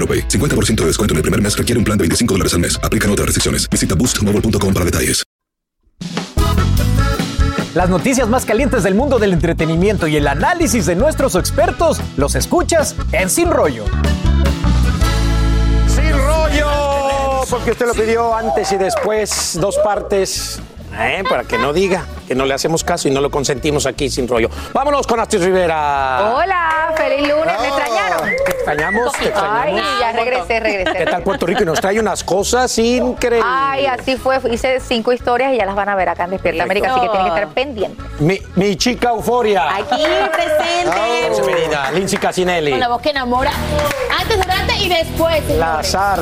AroPay. 50% de descuento en el primer mes requiere un plan de 25 dólares al mes. Aplican otras restricciones. Visita boostmobile.com para detalles. Las noticias más calientes del mundo del entretenimiento y el análisis de nuestros expertos los escuchas en Sin Rollo. Sin rollo, porque usted lo pidió antes y después, dos partes, ¿eh? para que no diga que no le hacemos caso y no lo consentimos aquí sin rollo. Vámonos con Astrid Rivera. Hola, feliz lunes. ¿Me extrañaron? Te extrañamos, te Ay, extrañamos. ya regresé, regresé. ¿Qué tal Puerto Rico? Y nos trae unas cosas increíbles. Ay, así fue. Hice cinco historias y ya las van a ver acá en Despierta América, así que tienen que estar pendientes. Mi, mi chica euforia. Aquí presente. Bienvenida, Lindsay Casinelli. Con la voz que enamora. Antes, durante y después. Lazar,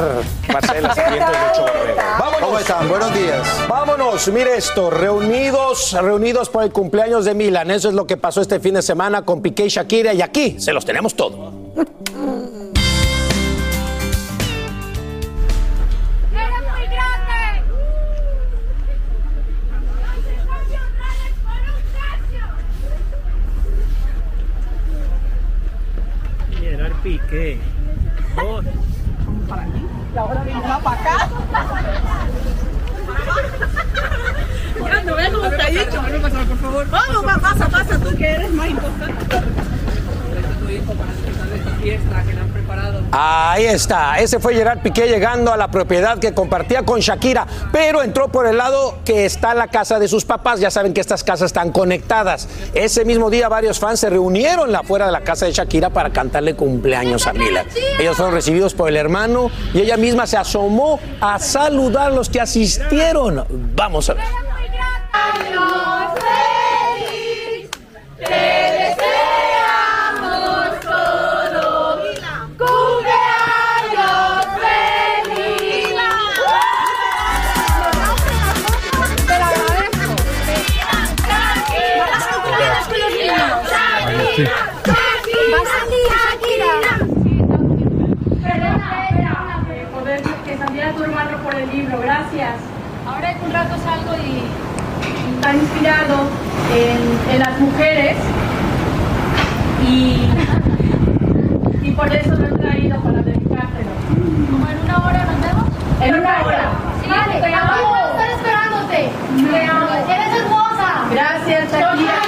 Marcela Lucho Borrego. Vámonos. ¿Cómo están? Buenos días. Vámonos, mire esto, reunidos, reunidos por el cumpleaños de Milan. Eso es lo que pasó este fin de semana con Piqué y Shakira y aquí se los tenemos todo. ¡Eres muy grande! Gerard Piqué. Oh, La hora de para acá. Cómo está dicho. por favor. Vamos, va, pasa, pasa tú que eres más importante. Ahí está, ese fue Gerard Piqué llegando a la propiedad que compartía con Shakira, pero entró por el lado que está la casa de sus papás. Ya saben que estas casas están conectadas. Ese mismo día varios fans se reunieron afuera de la casa de Shakira para cantarle cumpleaños a Milan. Ellos fueron recibidos por el hermano y ella misma se asomó a saludar a los que asistieron. Vamos a ver. Feliz! ¡Te deseamos todo! ¡Cumpleaños feliz! Te lo agradezco. ¡Va a salir Shakira! poder que saliera tu hermano por el libro, gracias. Ahora en un rato salgo y, y está inspirado en, en las mujeres y, y por eso lo he traído para dedicártelo. ¿Como en una hora nos vemos? En una hora. Sí, te amo. Voy a estar esperándote. Te amo. Eres hermosa. Gracias, Shakira.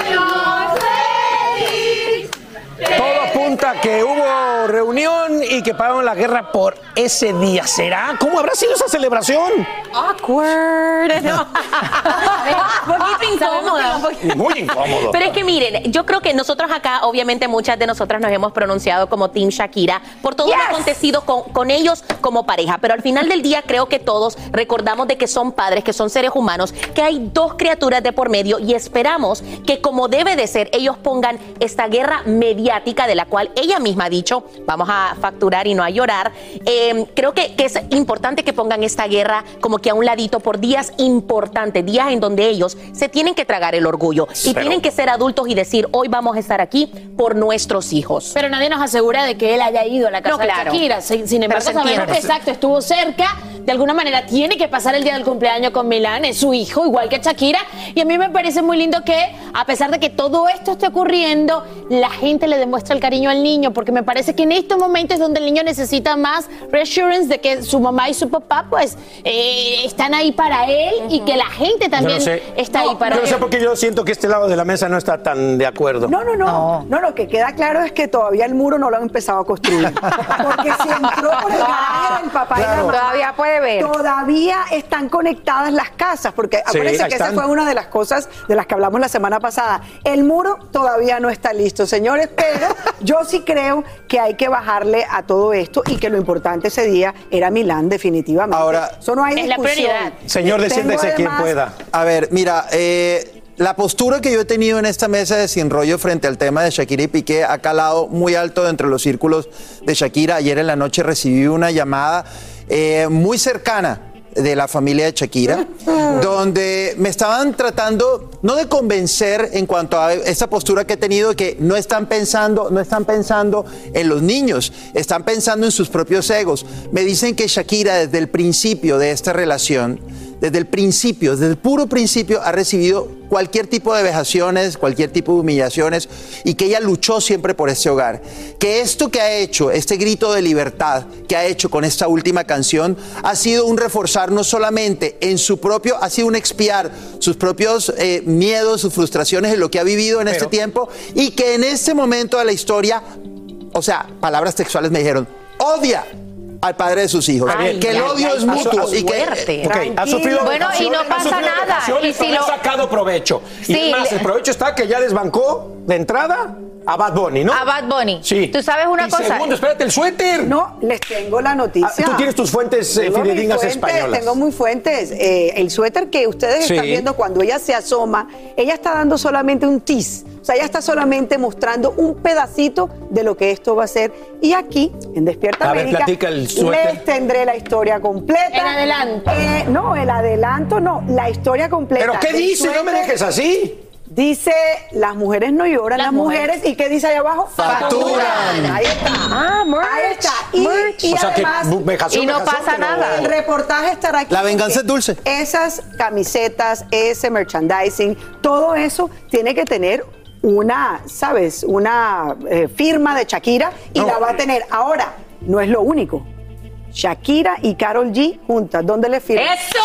Que hubo reunión y que pagaron la guerra por ese día. ¿Será? ¿Cómo habrá sido esa celebración? Awkward. No. un poquito incómoda. un poquito- Muy incómodo. Pero es que miren, yo creo que nosotros acá, obviamente muchas de nosotras nos hemos pronunciado como Team Shakira por todo lo acontecido con, con ellos como pareja, pero al final del día creo que todos recordamos de que son padres, que son seres humanos, que hay dos criaturas de por medio y esperamos que como debe de ser, ellos pongan esta guerra mediática de la cual ella misma ha dicho, vamos a facturar y no a llorar. Eh, creo que, que es importante que pongan esta guerra como que a un ladito por días importantes, días en donde ellos se tienen que tragar el orgullo y Pero- tienen que ser adultos y decir, hoy vamos a estar aquí por nuestros hijos. Pero nadie nos asegura de que él haya ido a la casa No, claro. de Shakira. Sin, embargo, sabemos que exacto, estuvo cerca. De alguna manera tiene que pasar el día del cumpleaños con Milán, es su hijo, igual que Shakira. Y a mí me parece muy lindo que, a pesar de que todo esto esté ocurriendo, la gente le demuestra el cariño al niño, porque me parece que en estos momentos es donde el niño necesita más reassurance de que su mamá y su papá, pues, eh, están ahí para él y que la gente también Yo no sé. está ahí para Yo no él. sé por qué yo siento que este lado de la mesa no está tan de acuerdo. No, no, no, no. lo que queda claro es que todavía el muro no lo han empezado a construir. Porque si entró por el garaje del papá y la mamá, Todavía puede ver. Todavía están conectadas las casas, porque Sí, acuérdense que esa fue una de las cosas de las que hablamos la semana pasada. El muro todavía no está listo, señores, pero yo sí creo que hay que bajarle a todo esto y que lo importante ese día era Milán, definitivamente. Ahora, Eso no hay Es la discusión. prioridad. Señor, Tengo desciéndese quien pueda. A ver, mira, eh, la postura que yo he tenido en esta mesa de sin rollo frente al tema de Shakira y Piqué ha calado muy alto dentro de los círculos de Shakira. Ayer en la noche recibí una llamada eh, muy cercana de la familia de Shakira, donde me estaban tratando no de convencer en cuanto a esta postura que he tenido que no están pensando, no están pensando en los niños, están pensando en sus propios egos. Me dicen que Shakira desde el principio de esta relación desde el principio, desde el puro principio, ha recibido cualquier tipo de vejaciones, cualquier tipo de humillaciones y que ella luchó siempre por este hogar. Que esto que ha hecho, este grito de libertad que ha hecho con esta última canción, ha sido un reforzar no solamente en su propio, ha sido un expiar sus propios eh, miedos, sus frustraciones en lo que ha vivido en este tiempo y que en este momento de la historia, o sea, palabras textuales me dijeron, odia al padre de sus hijos. Ay, que el odio ay, es mutuo y que fuerte. Ok, ha sufrido Bueno, y no pasa nada. Y si lo- ha sacado provecho. Sí, y además, le- el provecho está que ya desbancó de entrada a Bad Bunny, ¿no? A Bad Bunny. Sí. Tú sabes una Y cosa. segundo, espérate, el suéter. No, les tengo la noticia. Ah, tú tienes tus fuentes, eh, fidedignas fuentes, españolas. Tengo muy fuentes. Eh, el suéter que ustedes Sí. están viendo cuando ella se asoma, ella está dando solamente un tease. O sea, ella está solamente mostrando un pedacito de lo que esto va a ser. Y aquí, en Despierta A América, el les tendré la historia completa. El adelanto. Eh, no, el adelanto no, la historia completa. ¿Pero qué dice? No me dejes así. Dice, las mujeres no lloran, las, Las mujeres. mujeres. ¿Y qué dice ahí abajo? Facturan. Ahí está. Ah, merch. Ahí está. Y, y O sea que además, vejación, y no vejación, pasa pero- nada. el reportaje estará aquí. La venganza es dulce. Esas camisetas, ese merchandising, todo eso tiene que tener una, ¿sabes? Una eh, firma de Shakira y No. la va a tener. Ahora, no es lo único. Shakira y Carol G juntas. ¿Dónde le firman? Esa-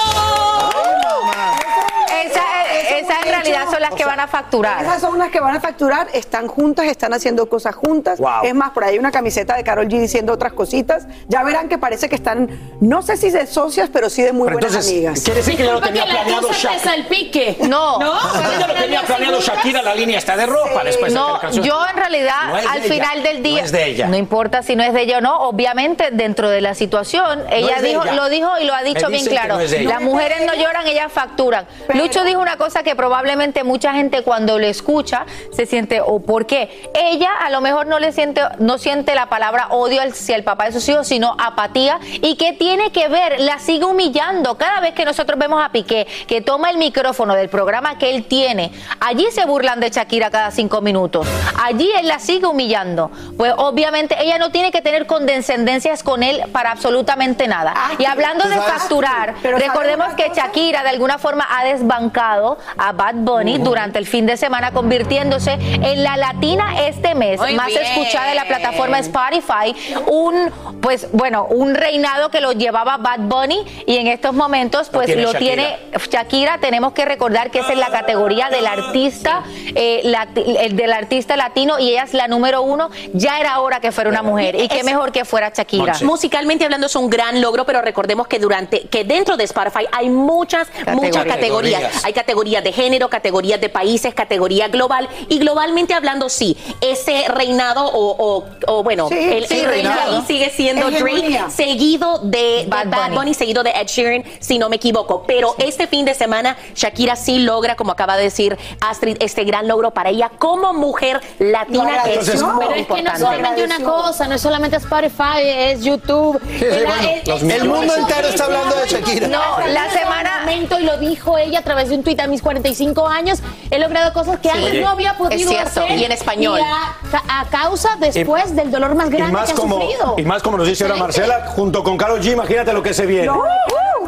Eso es esas en realidad hecho. son las que sea, van a facturar. Esas son las que van a facturar, están juntas, están haciendo cosas juntas. Wow. Es más, por ahí hay una camiseta de Carol G diciendo otras cositas. Ya verán que parece que están, no sé si de socias, pero sí de muy Pero buenas entonces, amigas. quiere decir que ya lo tenía que la planeado Shakira. salpique. No. ¿No? Ya lo tenía planeado Shakira, la línea está de ropa después de que No, la canción- yo en realidad No al ella, final del día No es de ella. no importa si no es de ella o no, obviamente dentro de la situación ella dijo ella. lo dijo y lo ha dicho Me bien claro. no. Las mujeres no lloran, ellas facturan. Pero- Lucho dijo una cosa que probablemente mucha gente cuando lo escucha se siente o por qué ella a lo mejor no le siente no siente la palabra odio hacia el papá de sus hijos, sino apatía. Y que tiene que ver, la sigue humillando. Cada vez que nosotros vemos a Piqué que toma el micrófono del programa que él tiene, allí se burlan de Shakira cada cinco minutos, allí él la sigue humillando, pues obviamente ella no tiene que tener condescendencias con él para absolutamente nada. Ah, y hablando ¿tú de facturar, Pero ¿sabes recordemos que? Shakira de alguna forma ha desbancado a Bad Bunny durante el fin de semana, convirtiéndose en la latina este mes Muy más bien. escuchada de la plataforma Spotify. Un, pues bueno, un reinado que lo llevaba Bad Bunny y en estos momentos, pues tiene lo Shakira. tiene Shakira. Tenemos que recordar que es en la categoría del artista, eh, el del artista latino y ella es la número uno. Ya era hora que fuera una mujer y qué Es- mejor que fuera Shakira. Musicalmente hablando es un gran logro, pero recordemos que durante que dentro de Spotify hay muchas muchas categorías. Categorías. Hay categorías de género, categorías de países, categoría global. Y globalmente hablando, sí, ese reinado o, o- o, bueno, Sí, el, sí, el reinado. ahí sigue siendo. Drake, seguido de, de Bad Bad, Bunny. Bunny. seguido de Ed Sheeran, si no me equivoco. Pero este fin de semana, Shakira sí logra, como acaba de decir Astrid, este gran logro para ella como mujer latina, que es Pero es que no solamente una cosa, no es solamente Spotify, es YouTube. sí, la- bueno, es- El mundo entero está hablando de Shakira. No, la semana momento y lo dijo ella a través de un tuit a mis 45 años, he logrado cosas que Sí, antes no había es podido cierto, hacer. y en español. Y a, a causa después del dolor más grande más, que ha como, sufrido. y más como nos dice ahora. Marcela, junto con Carol G, imagínate lo que se viene. No,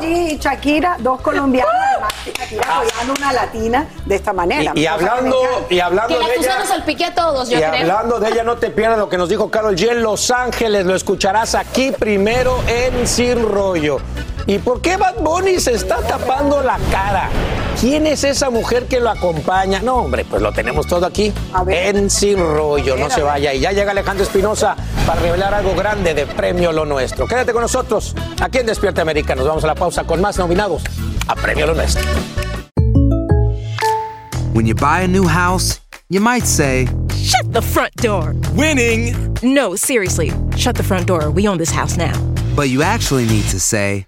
y Shakira, dos colombianas, además Shakira apoyando una latina de esta manera. Y, y hablando, y hablando Que de ella. nos salpique a todos, yo Y creo. hablando de ella, no te pierdas lo que nos dijo Carol G en Los Ángeles. Lo escucharás aquí primero en Sin Rollo. ¿Y por qué Bad Bunny se está tapando la cara? ¿Quién es esa mujer que lo acompaña? No, hombre, pues lo tenemos todo aquí en Sin Rollo. No se vaya. Y ya llega Alejandro Espinosa para revelar algo grande de Premio Lo Nuestro. Quédate con nosotros aquí en Despierta América. Nos vamos a la pausa con más nominados a Premio Lo Nuestro. When you buy a new house, you might say, Shut the front door. Winning. No, seriously. Shut the front door. We own this house now. but you actually need to say,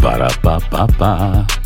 Para, pa, pa, pa.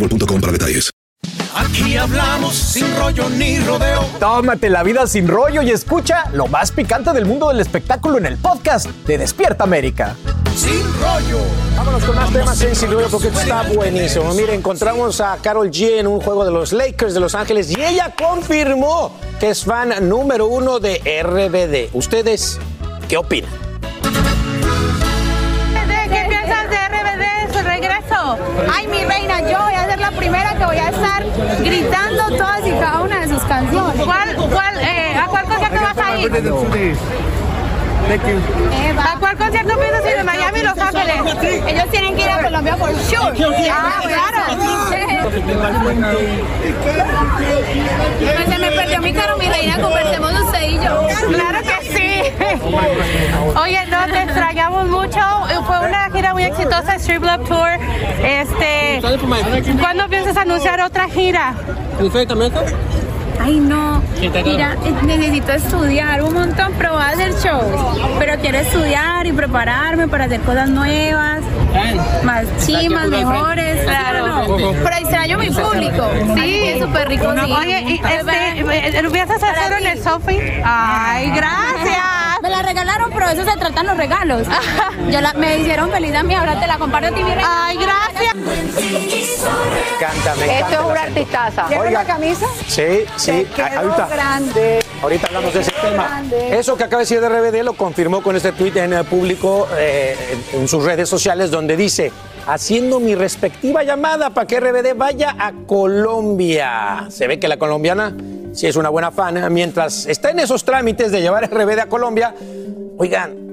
boostmobile.com para detalles. Aquí hablamos sin rollo ni rodeo. Tómate la vida sin rollo y escucha lo más picante del mundo del espectáculo en el podcast de Despierta América. Sin rollo. Vámonos con más temas en Sin Rollo porque esto está buenísimo. Mire, encontramos a Carol G en un juego de los Lakers de Los Ángeles y ella confirmó que es fan número uno de RBD. ¿Ustedes qué opinan? ¿Qué piensas de RBD, su regreso? Ay, mi primera que voy a estar gritando todas y cada una de sus canciones. ¿Cuál, cuál, eh, ¿A cuál concierto vas a ir? ¿A cuál concierto piensas ir? ¿De Miami, Los Ángeles? Ellos tienen que ir a Colombia por sure. Ah, claro. Pues se me perdió mi caro, mi reina, conversemos usted y yo. Claro que sí. Oye, no, te extrañamos mucho. Fue una gira muy exitosa, Strip Club Tour. Este, ¿Cuándo piensas anunciar otra gira? Ay, no. Mira, eh, necesito estudiar un montón, pero voy a hacer shows. Pero quiero estudiar y prepararme para hacer cosas nuevas, más chimas, mejores. Claro. Pero extraño mi público. Sí, es súper rico. Oye, este, ¿lo piensas hacer en el Sofi? Ay, gracias. Me la regalaron, pero de eso se tratan los regalos. Yo la- me hicieron feliz a mí, ahora te la comparto a ti, mi. Ay, gracias. Me encanta, me encanta. Esto es una artistaza. ¿Tienes la camisa? Sí, sí. Te quedó Ahorita, grande. ahorita hablamos de ese tema. grande. Eso que acaba de decir de RBD lo confirmó con este tuit en el público eh, en sus redes sociales donde dice, haciendo mi respectiva llamada para que RBD vaya a Colombia. Se ve que la colombiana sí es una buena fan. Mientras está en esos trámites de llevar RBD a Colombia, oigan,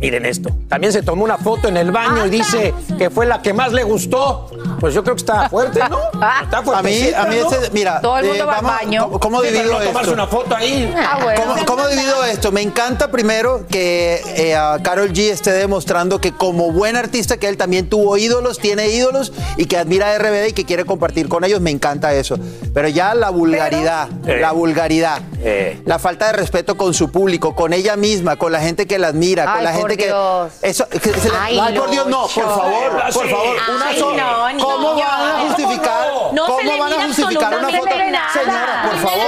miren esto. También se tomó una foto en el baño y dice que fue la que más le gustó. Pues yo creo que está fuerte, ¿no? Está A mí, a mí ese, mira, Todo el mundo eh, va al vamos- baño. ¿cómo, divido no tomarse esto? una foto ahí. Ah, bueno. ¿Cómo, cómo divido esto? Me encanta primero que eh, a Carol G esté demostrando que como buen artista que él también tuvo ídolos, tiene ídolos y que admira a RBD y que quiere compartir con ellos, me encanta eso. Pero ya la vulgaridad, Pero- la vulgaridad, Eh. la falta de respeto con su público, con ella misma, con la gente que la admira, con la por gente Dios. que eso que se le- Ay, ay, por Dios no, por favor, por favor, una Ay, sola. no, ¿Cómo van a justificar? No ¿Cómo se le van a justificar una foto? Señora, por favor.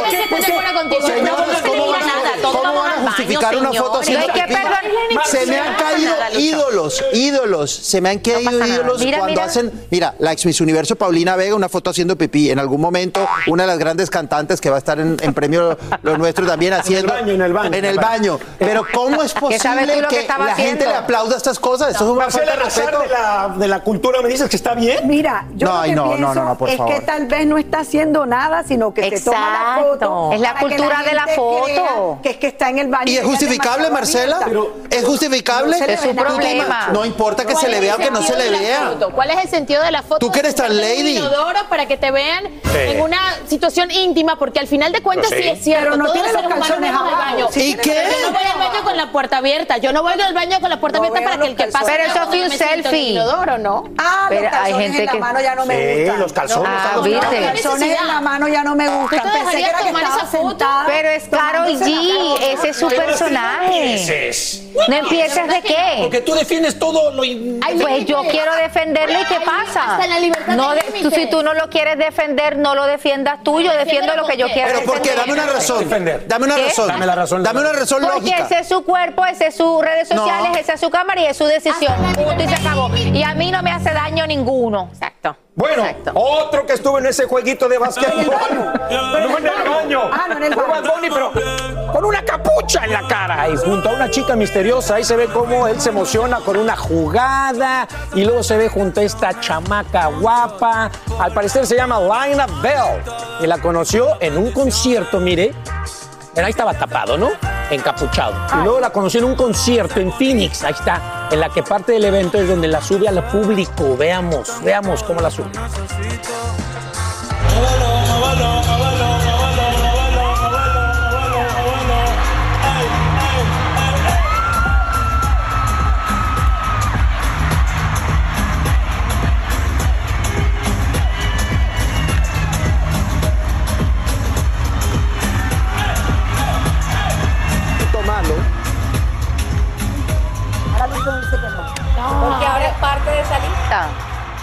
No ¿cómo van a- nada, todos ¿Cómo vamos van a al baño, justificar una foto señores. que. Se me han caído ídolos, ídolos. Se me han caído ídolos Mira, cuando mira. hacen. Mira, la ex Miss Universo Paulina Vega, una foto haciendo pipí. En algún momento, una de las grandes cantantes que va a estar en, en premio Lo Nuestro también haciendo. baño, en el baño. En el baño. Pero, ¿cómo es ¿Qué sabes tú posible que la gente le aplauda estas cosas? Esto es Marcela de respeto. de la, de la cultura, ¿me dices que está bien? Mira, yo No, lo que ay, no, pienso no, no, no, por es favor. que tal vez no está haciendo nada, sino que se toma la foto. Es la cultura de la foto. Que es que está en el baño. ¿Y es justificable, Marcela? abierta. ¿Es justificable? No Es su problema. No importa que ¿Cuál se le vea o que no se le vea. ¿Cuál es el sentido de la foto? Tú que eres tan lady. inodoro para que te vean en una situación íntima, porque al final de cuentas sí, sí. es cierto. Pero no todos tiene los los seres humanos calzones abajo. baño. Sí ¿Y qué? Yo no voy al baño con la puerta abierta. Yo no voy al baño con la puerta abierta para que el que pase. Pero eso fue un selfie. inodoro, ¿no? Ah, Pero los calzones en la mano ya no me gustan. los calzones. En la mano ya no me ¿Tú gustan. te Pensé que dejarías era que tomar estaba esa foto? sentada. Pero es Carol G, ese es su personaje. Dices. No empieces de qué. Porque tú defiendes todo lo... Hay Pues yo quiero defenderlo y qué pasa. hasta en la libertad No de- tú, si tú no lo quieres defender, no lo defiendas tú. Yo defiendo lo que yo quiero Pero ¿por qué? Dame una razón. Defender. Dame una ¿Qué? razón. Dame la razón. Dame una razón Porque lógica. ese es su cuerpo, ese es sus redes sociales, esa es su cámara y es su decisión. Punto y se acabó. Y a mí no me hace daño ninguno. Exacto. Bueno, Exacto. otro que estuvo en ese jueguito de básquetbol. No en el baño. Ah, no en el baño. Bunny, pero con una capucha en la cara. Y junto a una chica misteriosa, ahí se ve cómo él se emociona con una jugada. Y luego se ve junto a esta chamaca guapa. Al parecer se llama Lina Bell. Y la conoció en un concierto, mire. Pero ahí estaba tapado, ¿no? Encapuchado. Y luego la conoció en un concierto en Phoenix. Ahí está. En la que parte del evento es donde la sube al público. Veamos, veamos cómo la sube.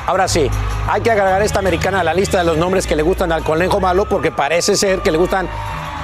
Ahora sí, hay que agregar esta americana a la lista de los nombres que le gustan al conejo malo porque parece ser que le gustan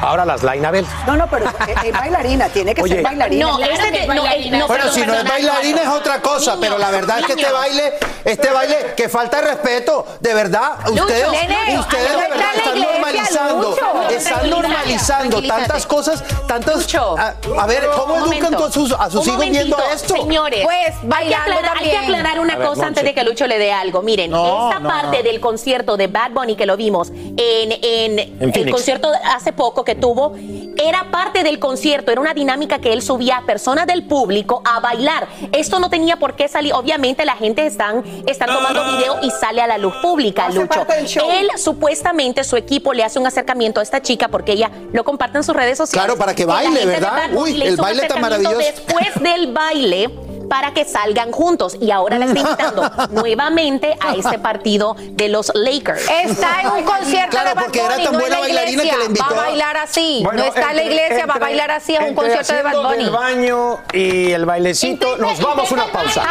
ahora las Laina Bell. No, no, pero es, bailarina, tiene que Oye. ser bailarina. No, Claro este que no, no, Bueno, si no es bailarina es otra cosa, pero la verdad es que este baile, este baile, que falta de respeto, de verdad, ustedes, nene, ustedes de verdad están iglesia, normalizando, Lucho. están normalizando tantas cosas, tantas, Lucho, a, a ver, ¿cómo Un educan momento. a sus, a sus hijos viendo esto? Señores, Pues, hay que, aclarar, hay que aclarar una ver, cosa antes de que Lucho le dé algo. Miren, No, esta no, parte no. del concierto de Bad Bunny que lo vimos en, en, el concierto hace poco que tuvo, era parte del concierto, era una dinámica que él subía a personas del público a bailar. Esto no tenía por qué salir. Obviamente la gente están, están tomando video y sale a la luz pública, Lucho. Él supuestamente, su equipo le hace un acercamiento a esta chica porque ella lo comparte en sus redes sociales. Claro, para que baile, ¿verdad? Uy, el baile tan maravilloso. Después del baile para que salgan juntos y ahora la está invitando nuevamente a este partido de los Lakers. Está en un concierto Claro, de Bad porque era Bunny, tan no en buena la bailarina iglesia. que la invitó Va a bailar así. Bueno, no está en la entre- iglesia, va a entre- bailar así a un entre concierto de Bad Bunny. del baño y el bailecito, nos vamos a una pausa.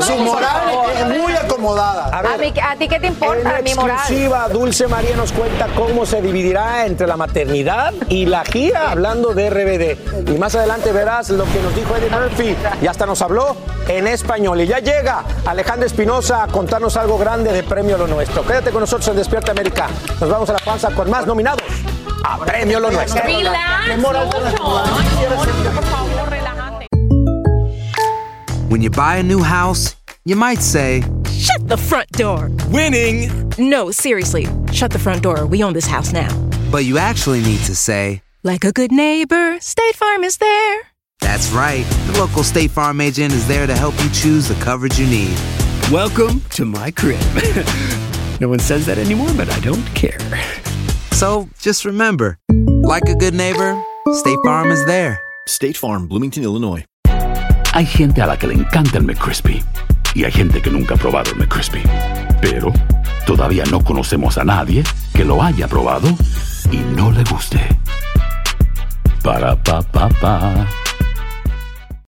Su a moral es muy acomodada. A A, ver, mí- ¿A ti qué te importa en mi moral? exclusiva, Dulce María nos cuenta cómo se dividirá entre la maternidad y la gira, hablando de RBD. Y más adelante verás lo que nos dijo Eddie Murphy. Y hasta nos habló en español. Y ya llega Alejandro Espinosa a contarnos algo grande de Premio Lo Nuestro. Quédate con nosotros en Despierta América. Nos vamos a la panza con más nominados a Premio Lo Nuestro. When you buy a new house, you might say, Shut the front door. Winning. No, seriously. Shut the front door. We own this house now. but you actually need to say, Like a good neighbor, State Farm is there. That's right. The local State Farm agent is there to help you choose the coverage you need. Welcome to my crib. no one says that anymore, but I don't care. So just remember, like a good neighbor, State Farm is there. State Farm, Bloomington, Illinois. Hay gente a la que le encanta el McCrispy y hay gente que nunca ha probado el McCrispy. Pero todavía no conocemos a nadie que lo haya probado y no le guste. Para pa pa pa.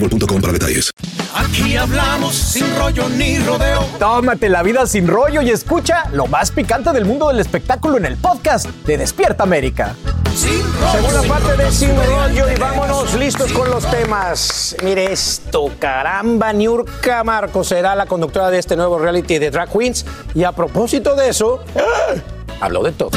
boostmobile.com para detalles. Aquí hablamos sin rollo ni rodeo. Tómate la vida sin rollo y escucha lo más picante del mundo del espectáculo en el podcast de Despierta América. Segunda parte de Sin Rollo y vámonos listos con los temas. Mire esto, caramba, Niurka Marcos será la conductora de este nuevo reality de Drag Queens. Y a propósito de eso, ¡ah! habló de todo.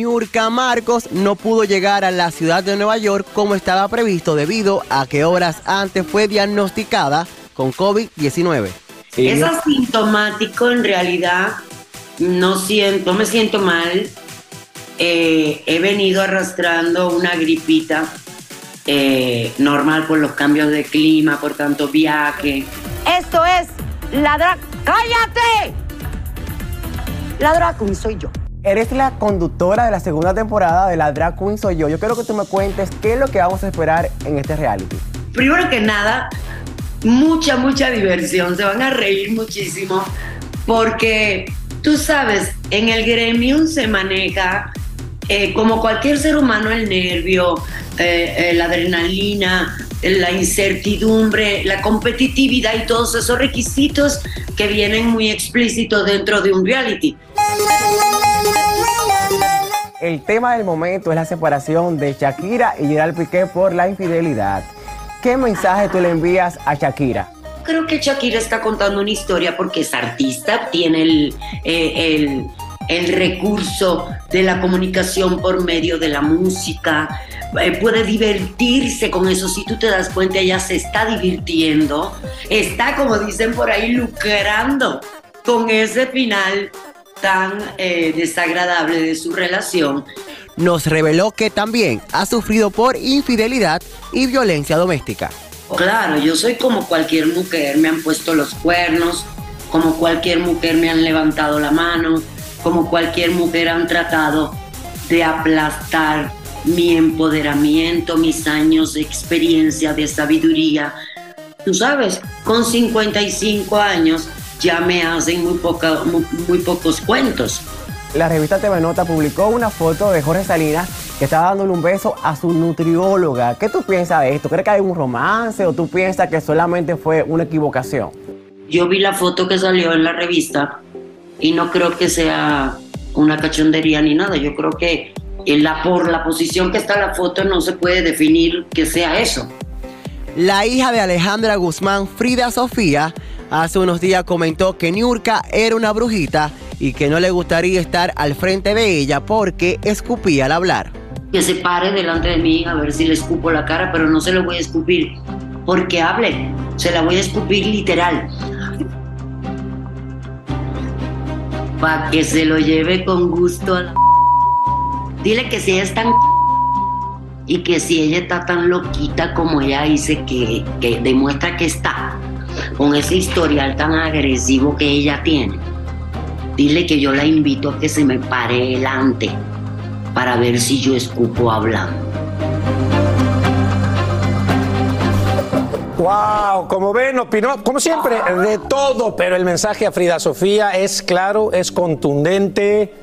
Niurka Marcos no pudo llegar a la ciudad de Nueva York como estaba previsto debido a que horas antes fue diagnosticada con COVID-19. Es asintomático en realidad. No siento, me siento mal. Eh, he venido arrastrando una gripita eh, normal por los cambios de clima, por tanto viaje. Esto es la drag. ¡Cállate! La queen soy yo. Eres la conductora de la segunda temporada de la Drag Queen Soy Yo. Yo quiero que tú me cuentes qué es lo que vamos a esperar en este reality. Primero que nada, mucha, mucha diversión. Se van a reír muchísimo porque tú sabes, en el gremio se maneja eh, como cualquier ser humano el nervio, eh, eh, la adrenalina, la incertidumbre, la competitividad y todos esos requisitos que vienen muy explícitos dentro de un reality. El tema del momento es la separación de Shakira y Gerald Piqué por la infidelidad. ¿Qué mensaje tú le envías a Shakira? Creo que Shakira está contando una historia porque es artista, tiene el, eh, el, el recurso de la comunicación por medio de la música, eh, puede divertirse con eso. Si tú te das cuenta, ella se está divirtiendo, está, como dicen por ahí, lucrando con ese final tan eh, desagradable de su relación. Nos reveló que también ha sufrido por infidelidad y violencia doméstica. Claro, yo soy como cualquier mujer, me han puesto los cuernos, como cualquier mujer me han levantado la mano, como cualquier mujer han tratado de aplastar mi empoderamiento, mis años de experiencia, de sabiduría. Tú sabes, con 55 años ya me hacen muy, poca, muy, muy pocos cuentos. La revista TV Nota publicó una foto de Jorge Salinas que estaba dándole un beso a su nutrióloga. ¿Qué tú piensas de esto? ¿Crees que hay un romance o tú piensas que solamente fue una equivocación? Yo vi la foto que salió en la revista y no creo que sea una cachondería ni nada. Yo creo que en la, por la posición que está la foto no se puede definir que sea eso. La hija de Alejandra Guzmán, Frida Sofía, hace unos días comentó que Niurka era una brujita y que no le gustaría estar al frente de ella porque escupía al hablar. Que se pare delante de mí a ver si le escupo la cara, pero no se lo voy a escupir porque hable. Se la voy a escupir literal. Para que se lo lleve con gusto a la... Dile que si es tan... Y que si ella está tan loquita como ella dice que, que demuestra que está, con ese historial tan agresivo que ella tiene, dile que yo la invito a que se me pare delante para ver si yo escupo hablando. Wow, como ven, opinó, como siempre, de todo, pero el mensaje a Frida Sofía es claro, es contundente.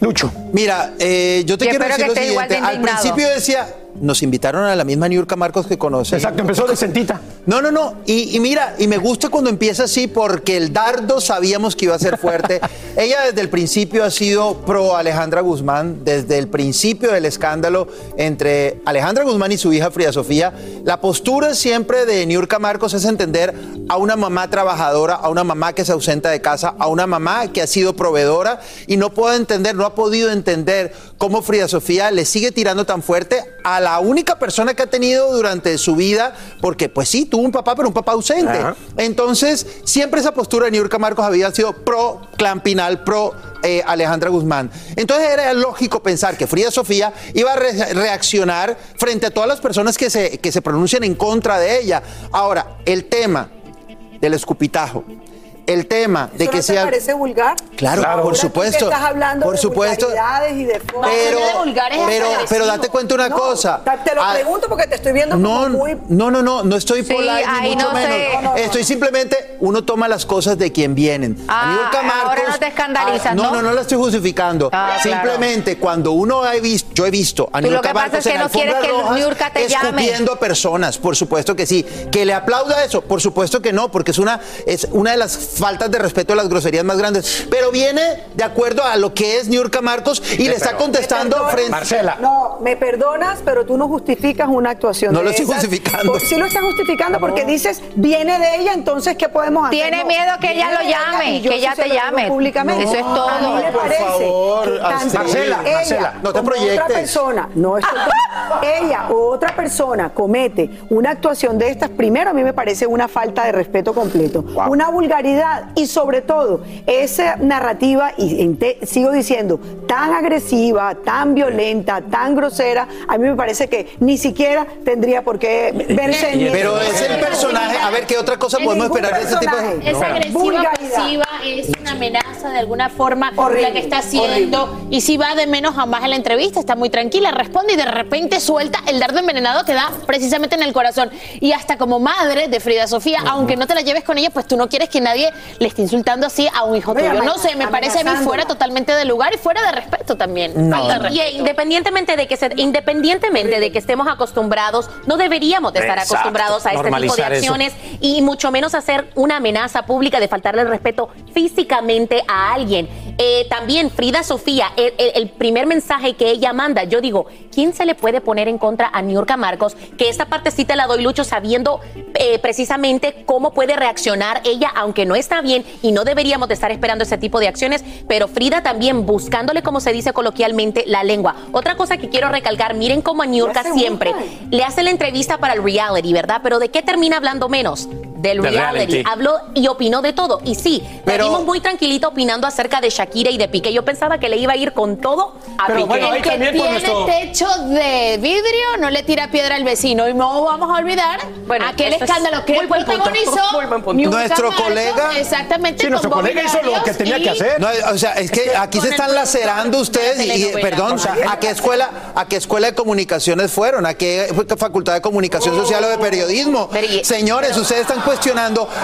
Lucho. Mira, eh, yo te Y quiero decir que lo siguiente. Al indignado. principio decía, nos invitaron a la misma Niurka Marcos que conoce. Exacto, empezó de sentita. No, no, no. Y, y mira, y me gusta cuando empieza así porque el dardo sabíamos que iba a ser fuerte. Ella desde el principio ha sido pro Alejandra Guzmán, desde el principio del escándalo entre Alejandra Guzmán y su hija Frida Sofía. La postura siempre de Niurka Marcos es entender a una mamá trabajadora, a una mamá que se ausenta de casa, a una mamá que ha sido proveedora y no puede entender, no ha podido entender cómo Frida Sofía le sigue tirando tan fuerte a la única persona que ha tenido durante su vida, porque pues sí, tuvo un papá, pero un papá ausente. Ajá. Entonces, siempre esa postura de Niurka Marcos había sido pro Clan Pinal, pro eh, Alejandra Guzmán. Entonces era lógico pensar que Frida Sofía iba a re- reaccionar frente a todas las personas que se, que se pronuncian en contra de ella. Ahora, el tema del escupitajo, el tema de ¿Eso que no te sea... parece vulgar? Claro, Ahora por supuesto. estás hablando por de supuesto. vulgaridades y de formas. Pero, pero, pero date cuenta una No, cosa. Te lo Ah, pregunto porque te estoy viendo no, como muy... no, no, no, no estoy Sí, polite ni mucho no menos. No, no, no. Estoy simplemente, uno toma las cosas de quien vienen. Ah, Niurka ahora no te escandalizas, Ah, no, ¿no? no, no la estoy justificando. Ah, claro. simplemente cuando uno ha visto, yo he visto a Tú lo Niurka que pasa Marcos es que en no quieres alfombras que rojas Niurka te llame. escupiendo a personas, por supuesto que sí. Que le aplauda eso, por supuesto que no, porque es una, es una de las faltas de respeto de las groserías más grandes. Pero viene de acuerdo a lo que es Niurka Marcos y le está pero- contestando ¿Me frente. perdonas? No, me perdonas, pero tú no justificas una actuación. No de lo estoy esas. justificando. Pues sí lo estás justificando porque dices, viene de ella, entonces, ¿qué podemos hacer? Tiene No, miedo que ella lo llame, y yo que ella te llame. Públicamente. Eso es A mí todo. me Por parece favor, tanto. Marcela, ella Marcela, no te proyectes. Otra persona, no estoy- ella o otra persona comete una actuación de estas, primero a mí me parece una falta de respeto completo, una vulgaridad y sobre todo esa narrativa, y ente- sigo diciendo, tan agresiva, tan violenta, tan grosera, a mí me parece que ni siquiera tendría por qué verse en Pero es el personaje. A ver, ¿qué otra cosa podemos esperar de este tipo de.? personaje. Es agresiva, pasiva, es una amenaza de alguna forma Horrible, la que está haciendo. Y si va de menos a más en la entrevista, está muy tranquila, responde y de repente suelta el dardo envenenado que da precisamente en el corazón. Y hasta como madre de Frida Sofía, aunque no te la lleves con ella, pues tú no quieres que nadie le esté insultando así a un hijo No, tuyo. No sé, me parece a mí fuera totalmente de lugar y fuera de respeto también. Falta de Y respeto. independientemente de que se- independientemente de que estemos acostumbrados, no deberíamos de estar Exacto, acostumbrados a este tipo de eso. acciones y mucho menos hacer una amenaza pública de faltarle el respeto físicamente a alguien. Eh, también Frida Sofía, el, el- el primer mensaje que ella manda, yo digo, ¿quién se le puede poner en contra a Niurka Marcos? Que esta partecita la doy lucho sabiendo eh, precisamente cómo puede reaccionar ella, aunque no está bien y no deberíamos de estar esperando ese tipo de acciones, pero Frida también buscándole, como se dice coloquialmente, la lengua. Otra cosa que quiero recalcar, miren cómo a Niurka siempre le hace la entrevista para el reality, ¿verdad? Pero ¿de qué termina hablando menos? Del reality. reality. Habló y opinó de todo. Y sí, Pero- vimos muy tranquilita opinando acerca de Shakira y de Piqué. Yo pensaba que le iba a ir con todo a Pero Piqué. bueno, El que tiene nuestro- techo de vidrio no le tira piedra al vecino. Y no vamos a olvidar Bueno, aquel eso es escándalo que muy él protagonizó. Nuestro colega- Exactamente. Sí, nuestro colega hizo lo que tenía y- que hacer. No, o sea, es que aquí se están lacerando de ustedes y, perdón, O sea, ¿a qué escuela, a qué escuela de comunicaciones fueron? ¿A qué facultad de comunicación social o de periodismo? Señores, pero- ustedes están cuestionando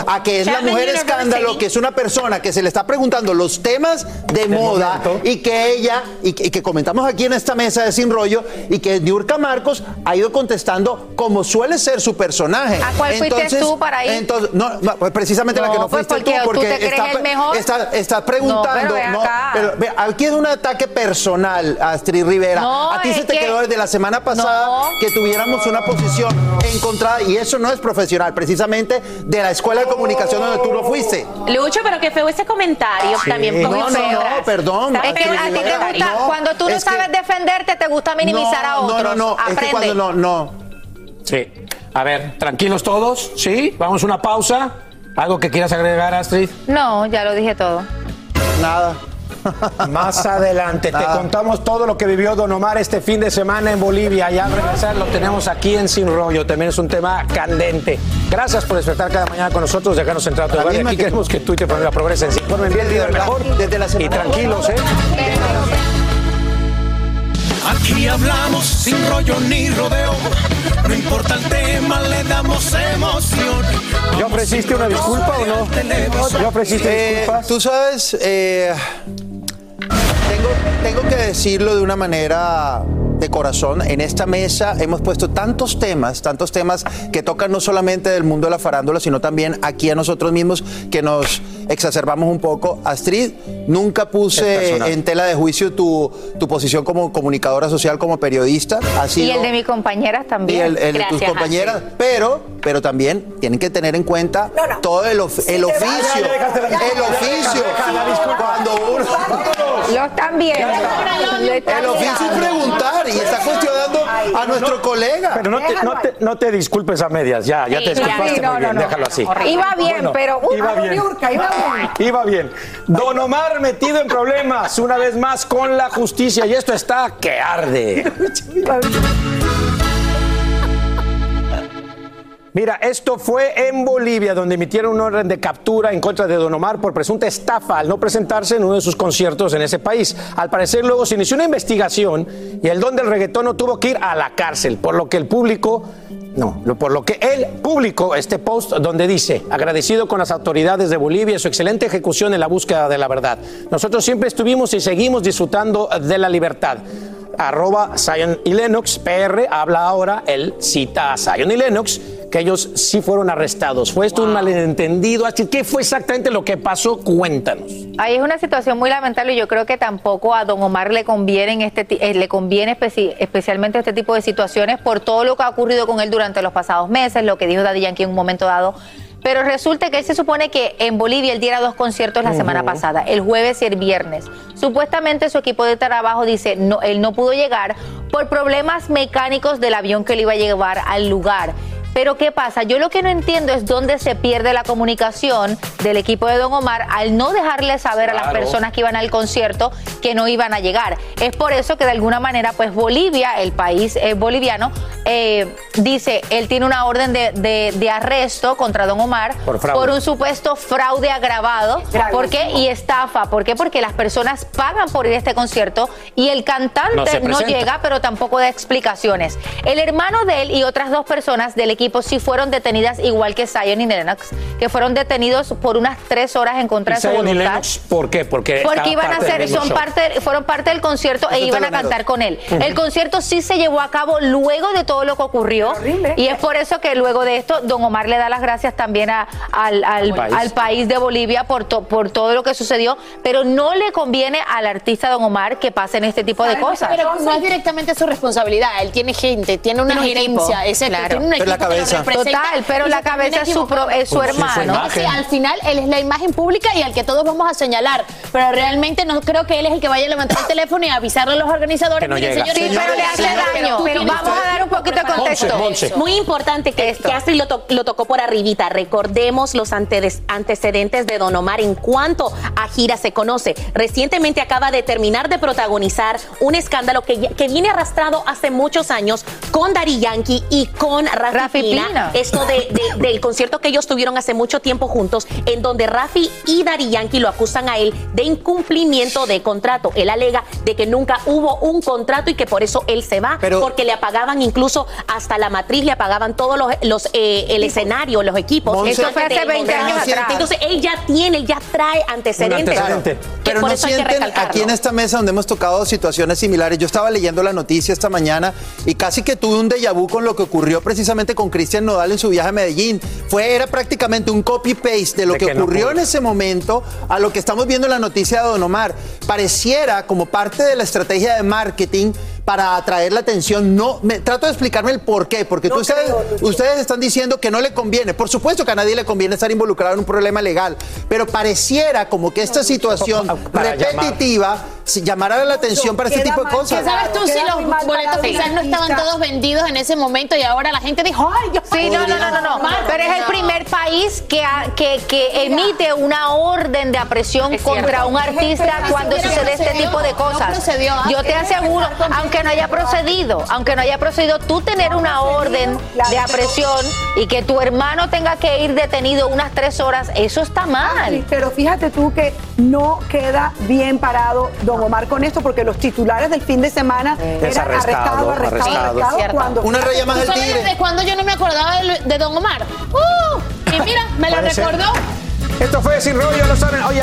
a que es la mujer escándalo, que es una persona que se le está preguntando los temas de moda momento. y que ella, y que, y que comentamos aquí en esta mesa de Sin Rollo, y que Niurka Marcos ha ido contestando como suele ser su personaje. ¿A cuál fuiste tú para ir? Entonces, no, no, pues precisamente la que No, pues fuiste porque tú, tú porque te crees está, el mejor. está, está preguntando. No, pero ve no, acá. pero ve, aquí es un ataque personal, Astrid Rivera. No, a ti se te que- quedó desde la semana pasada No. que tuviéramos una posición encontrada y eso no es profesional, precisamente de la escuela de comunicación donde tú no fuiste. Lucho, pero que feo ese comentario también. No, cogió no, feo. no, perdón. Es que a ti te gusta, no, cuando tú no que- sabes defenderte, te gusta minimizar a no, otros. No, no, no, es que Aprende. cuando no, no. Sí. A ver, tranquilos todos, ¿sí? Vamos a una pausa. ¿Algo que quieras agregar, Astrid? No, ya lo dije todo. Nada. Más adelante te Nada. contamos todo lo que vivió Don Omar este fin de semana en Bolivia. Ya al regresar lo tenemos aquí en Sin Rollo. También es un tema candente. Gracias por despertar cada mañana con nosotros, dejarnos entrar a tu La hogar. Y aquí que- queremos que tú y familia progresen. Se informen bien, vivan mejor. Desde la Y semana tranquilos, ¿eh? Aquí hablamos sin rollo ni rodeo. No importa el tema, le damos emoción. ¿Ya ofreciste una disculpa o no? ¿Ya ofreciste Eh, disculpas? Tú sabes, eh, tengo, que decirlo de una manera de corazón. En esta mesa hemos puesto tantos temas, tantos temas que tocan no solamente del mundo de la farándula, sino también aquí a nosotros mismos que nos exacerbamos un poco. Astrid, Nunca puse en tela de juicio tu, tu posición como comunicadora social, como periodista. Así Y el de mis compañeras y también. el, el de tus compañeras, pero, pero también tienen que tener en cuenta todo el, of- el oficio, el oficio. Cuando uno, Lo están viendo. Lo están el oficio es preguntar y está cuestionando a nuestro colega. Pero no te, no, te, no te disculpes a medias, ya, ya te disculpaste sí, no, muy bien, no, no. déjalo así. Iba bien, Bueno, pero. uh, iba bien. Niurka, iba bien. Iba bien. Don Omar metido en problemas una vez más con la justicia y esto está que arde. Mira, esto fue en Bolivia, donde emitieron una orden de captura en contra de Don Omar por presunta estafa al no presentarse en uno de sus conciertos en ese país. Al parecer, luego se inició una investigación y el don del reggaetón no tuvo que ir a la cárcel, por lo que el público, no, por lo que él publicó este post donde dice, agradecido con las autoridades de Bolivia su excelente ejecución en la búsqueda de la verdad. Nosotros siempre estuvimos y seguimos disfrutando de la libertad arroba Zion y PR, habla ahora, él cita a Zion y que ellos sí fueron arrestados. ¿Fue esto un malentendido? Así, ¿Qué fue exactamente lo que pasó? Cuéntanos. Ahí es una situación muy lamentable y yo creo que tampoco a don Omar le conviene, en este, eh, le conviene especi- especialmente este tipo de situaciones por todo lo que ha ocurrido con él durante los pasados meses, lo que dijo Daddy Yankee en un momento dado. Pero resulta que él se supone que en Bolivia él diera dos conciertos la semana pasada, el jueves y el viernes. Supuestamente su equipo de trabajo dice no, él no pudo llegar por problemas mecánicos del avión que le iba a llevar al lugar. Pero ¿qué pasa? Yo lo que no entiendo es dónde se pierde la comunicación del equipo de Don Omar al no dejarle saber a las personas que iban al concierto que no iban a llegar. Es por eso que de alguna manera, pues Bolivia, el país eh, boliviano, eh, dice, él tiene una orden de, de- de arresto contra Don Omar Por un supuesto fraude agravado. ¿Por qué? Y estafa. ¿Por qué? Porque las personas pagan por ir a este concierto y el No cantante no, presenta. llega, pero tampoco da explicaciones. El hermano de él y otras dos personas del equipo sí fueron detenidas, igual que Zion y Lennox, que fueron detenidos por unas tres horas en contra ¿Y de su Zion y voluntad. Lennox por qué? Porque, Porque iban a ser, son show. parte, fueron parte del concierto e iban a cantar con él. El concierto sí se llevó a cabo luego de todo lo que ocurrió. Y es por eso que luego de esto, don Omar le da las gracias también a- al, al- País. al país de Bolivia por, to- por todo lo que sucedió. Pero no le conviene al artista don Omar que pasen este tipo de cosas. Pero no es directamente su responsabilidad. Él tiene gente, tiene una Tiene un gerencia, equipo, ese, claro. tiene un equipo cabeza. Total, pero la cabeza es su equivocando. pro- es su Pues sí, hermano. imagen. al final él es la imagen pública y al que todos vamos a señalar. Pero realmente no creo que él es el que vaya a levantar el teléfono y avisarle a los organizadores. Que no "Miren, llega. señores, Sí, pero le hace daño. Pero vamos a dar un poquito de contexto. Muy importante que, que Astrid lo, to- lo tocó por arribita. Recordemos los antedes- antecedentes de Don Omar en cuanto a gira se conoce. Recientemente acaba de terminar de protagonizar un escándalo que viene arrastrado hace muchos años con Dari Yankee y con Rafi, Rafi Esto de- de- del concierto que ellos tuvieron hace mucho tiempo juntos, en donde Rafi y Dari Yankee lo acusan a él de incumplimiento de contrato. Él alega de que nunca hubo un contrato y que por eso él se va, Pero- porque le apagaban incluso hasta la matriz, le apagaban todos los, los, eh, el escenario, los equipos. Monse- Eso fue hace Antes de- 20 años atrás. Entonces él ya tiene, él ya trae antecedentes. antecedente. Pero no sienten aquí en esta mesa donde hemos tocado situaciones similares. Yo estaba leyendo la noticia esta mañana y casi que tuve un déjà vu con lo que ocurrió precisamente con Cristian Nodal en su viaje a Medellín. Fue, era prácticamente un copy-paste de lo De que, ocurrió en ese momento a lo que estamos viendo en la noticia de Don Omar. Pareciera como parte de la estrategia de marketing para atraer la atención. No, me, trato de explicarme el por qué, porque tú- ustedes, ustedes están diciendo que no le conviene. Por supuesto que a nadie le conviene estar involucrado en un problema legal, pero pareciera como que esta situación Para repetitiva si- llamara la atención para este tipo de cosas. ¿Qué sabes tú si los boletos quizás no estaban todos vendidos en ese momento y ahora la gente dijo, ay, yo Sí, no, no, no, no, no. Pero es el primer país que, que, que emite una orden de apresión contra un artista cuando sucede este tipo de cosas. Yo te aseguro, aunque no haya procedido, aunque no haya procedido, tú tener una orden de apresión y que tu hermano tenga que ir detenido unas tres horas, eso está mal. Pero fíjate tú que no queda bien parado Don Omar con esto, porque los titulares del fin de semana eran arrestado, arrestado, arrestado, arrestado. arrestado, Cierto. cuando Una raya más ¿Tú al sabes tigre. desde cuándo yo no me acordaba de, Don Omar? ¡Uh! Y mira, me lo recordó. Esto fue Sin Rollo, lo saben. Oye.